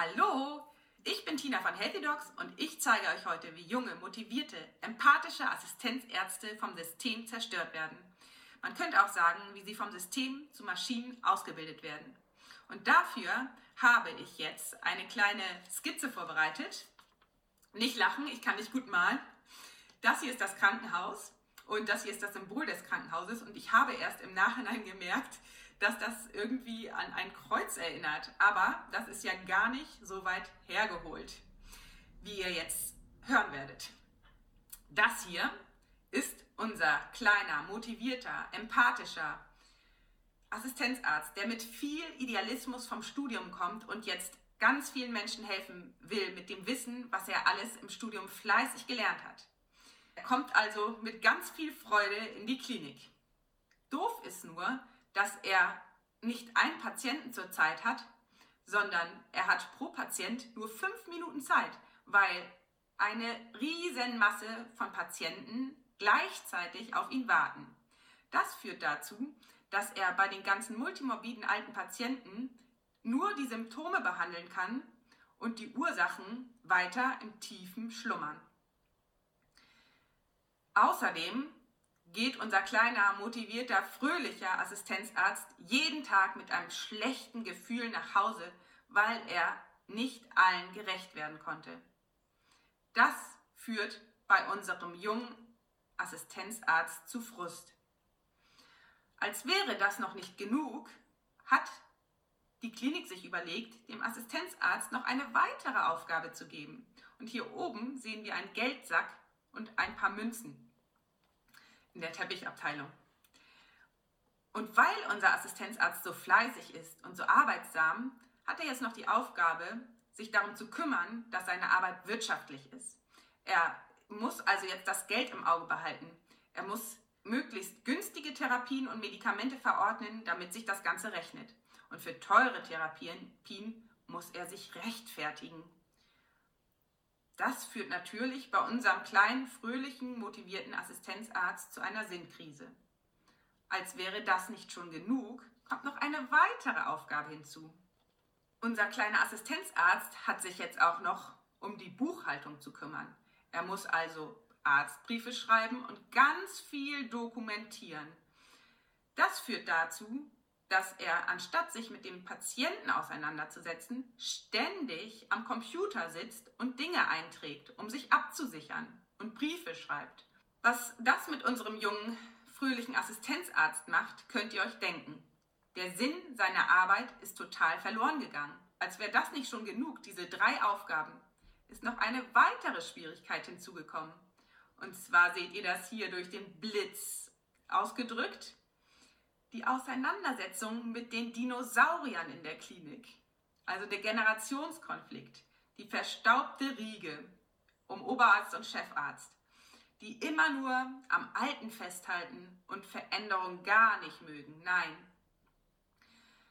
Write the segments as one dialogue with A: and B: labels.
A: Hallo, ich bin Tina von Healthy Dogs und ich zeige euch heute, wie junge, motivierte, empathische Assistenzärzte vom System zerstört werden. Man könnte auch sagen, wie sie vom System zu Maschinen ausgebildet werden. Und dafür habe ich jetzt eine kleine Skizze vorbereitet. Nicht lachen, ich kann nicht gut malen. Das hier ist das Krankenhaus und das hier ist das Symbol des Krankenhauses und ich habe erst im Nachhinein gemerkt, dass das irgendwie an ein Kreuz erinnert. Aber das ist ja gar nicht so weit hergeholt, wie ihr jetzt hören werdet. Das hier ist unser kleiner, motivierter, empathischer Assistenzarzt, der mit viel Idealismus vom Studium kommt und jetzt ganz vielen Menschen helfen will mit dem Wissen, was er alles im Studium fleißig gelernt hat. Er kommt also mit ganz viel Freude in die Klinik. Doof ist nur, dass er nicht einen Patienten zur Zeit hat, sondern er hat pro Patient nur fünf Minuten Zeit, weil eine Riesenmasse von Patienten gleichzeitig auf ihn warten. Das führt dazu, dass er bei den ganzen multimorbiden alten Patienten nur die Symptome behandeln kann und die Ursachen weiter im tiefen Schlummern. Außerdem geht unser kleiner, motivierter, fröhlicher Assistenzarzt jeden Tag mit einem schlechten Gefühl nach Hause, weil er nicht allen gerecht werden konnte. Das führt bei unserem jungen Assistenzarzt zu Frust. Als wäre das noch nicht genug, hat die Klinik sich überlegt, dem Assistenzarzt noch eine weitere Aufgabe zu geben. Und hier oben sehen wir einen Geldsack und ein paar Münzen in der Teppichabteilung. Und weil unser Assistenzarzt so fleißig ist und so arbeitsam, hat er jetzt noch die Aufgabe, sich darum zu kümmern, dass seine Arbeit wirtschaftlich ist. Er muss also jetzt das Geld im Auge behalten. Er muss möglichst günstige Therapien und Medikamente verordnen, damit sich das Ganze rechnet. Und für teure Therapien muss er sich rechtfertigen. Das führt natürlich bei unserem kleinen, fröhlichen, motivierten Assistenzarzt zu einer Sinnkrise. Als wäre das nicht schon genug, kommt noch eine weitere Aufgabe hinzu. Unser kleiner Assistenzarzt hat sich jetzt auch noch um die Buchhaltung zu kümmern. Er muss also Arztbriefe schreiben und ganz viel dokumentieren. Das führt dazu, dass er, anstatt sich mit dem Patienten auseinanderzusetzen, ständig am Computer sitzt und Dinge einträgt, um sich abzusichern und Briefe schreibt. Was das mit unserem jungen, fröhlichen Assistenzarzt macht, könnt ihr euch denken. Der Sinn seiner Arbeit ist total verloren gegangen. Als wäre das nicht schon genug, diese drei Aufgaben, ist noch eine weitere Schwierigkeit hinzugekommen. Und zwar seht ihr das hier durch den Blitz ausgedrückt die Auseinandersetzung mit den Dinosauriern in der Klinik, also der Generationskonflikt, die verstaubte Riege um Oberarzt und Chefarzt, die immer nur am Alten festhalten und Veränderung gar nicht mögen. Nein.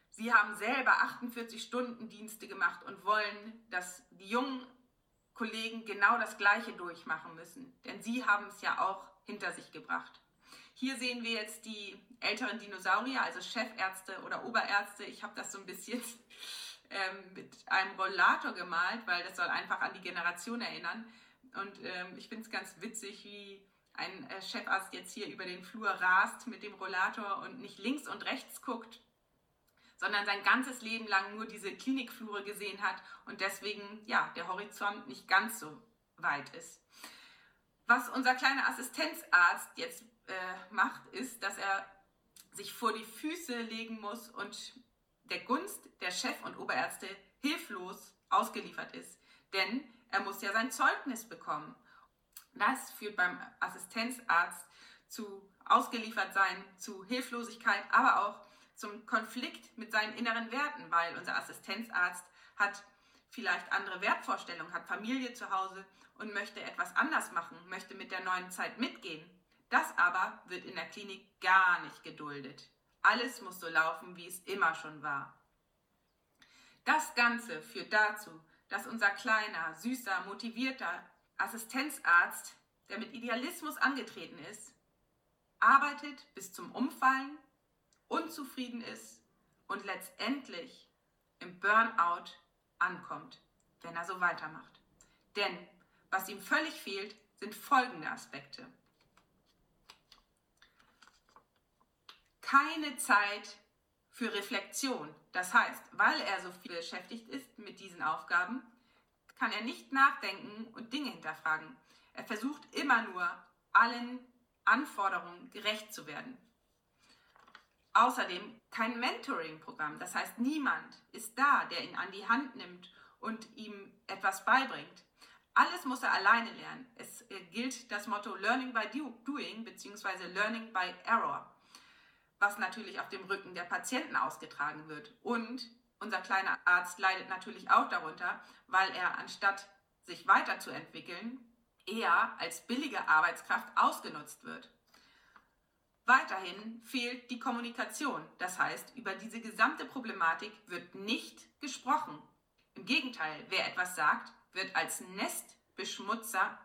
A: Sie haben selber 48 Stunden Dienste gemacht und wollen, dass die jungen Kollegen genau das Gleiche durchmachen müssen. Denn sie haben es ja auch hinter sich gebracht. Hier sehen wir jetzt die älteren Dinosaurier, also Chefärzte oder Oberärzte. Ich habe das so ein bisschen ähm, mit einem Rollator gemalt, weil das soll einfach an die Generation erinnern. Und ähm, ich finde es ganz witzig, wie ein äh, Chefarzt jetzt hier über den Flur rast mit dem Rollator und nicht links und rechts guckt, sondern sein ganzes Leben lang nur diese Klinikflure gesehen hat und deswegen ja der Horizont nicht ganz so weit ist. Was unser kleiner Assistenzarzt jetzt äh, macht, ist, dass er sich vor die Füße legen muss und der Gunst der Chef- und Oberärzte hilflos ausgeliefert ist. Denn er muss ja sein Zeugnis bekommen. Das führt beim Assistenzarzt zu Ausgeliefertsein, zu Hilflosigkeit, aber auch zum Konflikt mit seinen inneren Werten, weil unser Assistenzarzt hat vielleicht andere Wertvorstellungen, hat Familie zu Hause und möchte etwas anders machen, möchte mit der neuen Zeit mitgehen. Das aber wird in der Klinik gar nicht geduldet. Alles muss so laufen, wie es immer schon war. Das Ganze führt dazu, dass unser kleiner, süßer, motivierter Assistenzarzt, der mit Idealismus angetreten ist, arbeitet bis zum Umfallen, unzufrieden ist und letztendlich im Burnout ankommt, wenn er so weitermacht. Denn was ihm völlig fehlt, sind folgende Aspekte. Keine Zeit für Reflexion. Das heißt, weil er so viel beschäftigt ist mit diesen Aufgaben, kann er nicht nachdenken und Dinge hinterfragen. Er versucht immer nur, allen Anforderungen gerecht zu werden. Außerdem kein Mentoring-Programm. Das heißt, niemand ist da, der ihn an die Hand nimmt und ihm etwas beibringt. Alles muss er alleine lernen. Es äh, gilt das Motto Learning by Doing bzw. Learning by Error, was natürlich auf dem Rücken der Patienten ausgetragen wird. Und unser kleiner Arzt leidet natürlich auch darunter, weil er anstatt sich weiterzuentwickeln, eher als billige Arbeitskraft ausgenutzt wird. Weiterhin fehlt die Kommunikation. Das heißt, über diese gesamte Problematik wird nicht gesprochen. Im Gegenteil, wer etwas sagt, wird als Nestbeschmutzer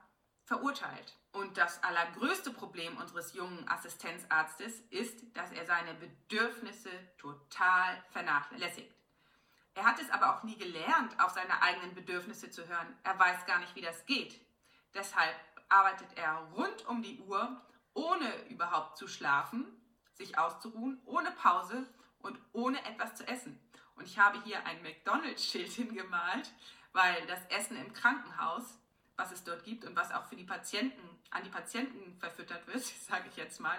A: verurteilt. Und das allergrößte Problem unseres jungen Assistenzarztes ist, dass er seine Bedürfnisse total vernachlässigt. Er hat es aber auch nie gelernt, auf seine eigenen Bedürfnisse zu hören. Er weiß gar nicht, wie das geht. Deshalb arbeitet er rund um die Uhr, ohne überhaupt zu schlafen, sich auszuruhen, ohne Pause und ohne etwas zu essen. Und ich habe hier ein McDonald's-Schild hingemalt, weil das Essen im Krankenhaus, was es dort gibt und was auch für die Patienten, an die Patienten verfüttert wird, sage ich jetzt mal,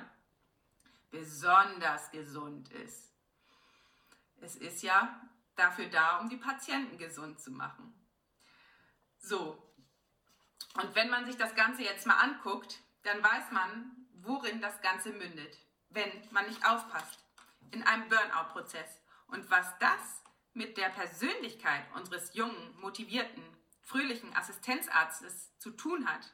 A: besonders gesund ist. Es ist ja dafür da, um die Patienten gesund zu machen. So, und wenn man sich das Ganze jetzt mal anguckt, dann weiß man, worin das Ganze mündet, wenn man nicht aufpasst. In einem Burnout-Prozess. Und was das mit der Persönlichkeit unseres jungen, motivierten, fröhlichen Assistenzarztes zu tun hat,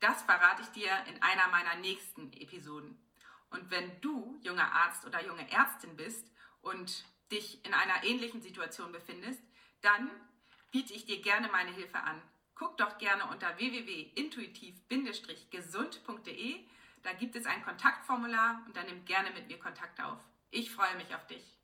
A: das verrate ich dir in einer meiner nächsten Episoden. Und wenn du junger Arzt oder junge Ärztin bist und dich in einer ähnlichen Situation befindest, dann biete ich dir gerne meine Hilfe an. Guck doch gerne unter www.intuitiv-gesund.de. Da gibt es ein Kontaktformular und dann nimm gerne mit mir Kontakt auf. Ich freue mich auf dich.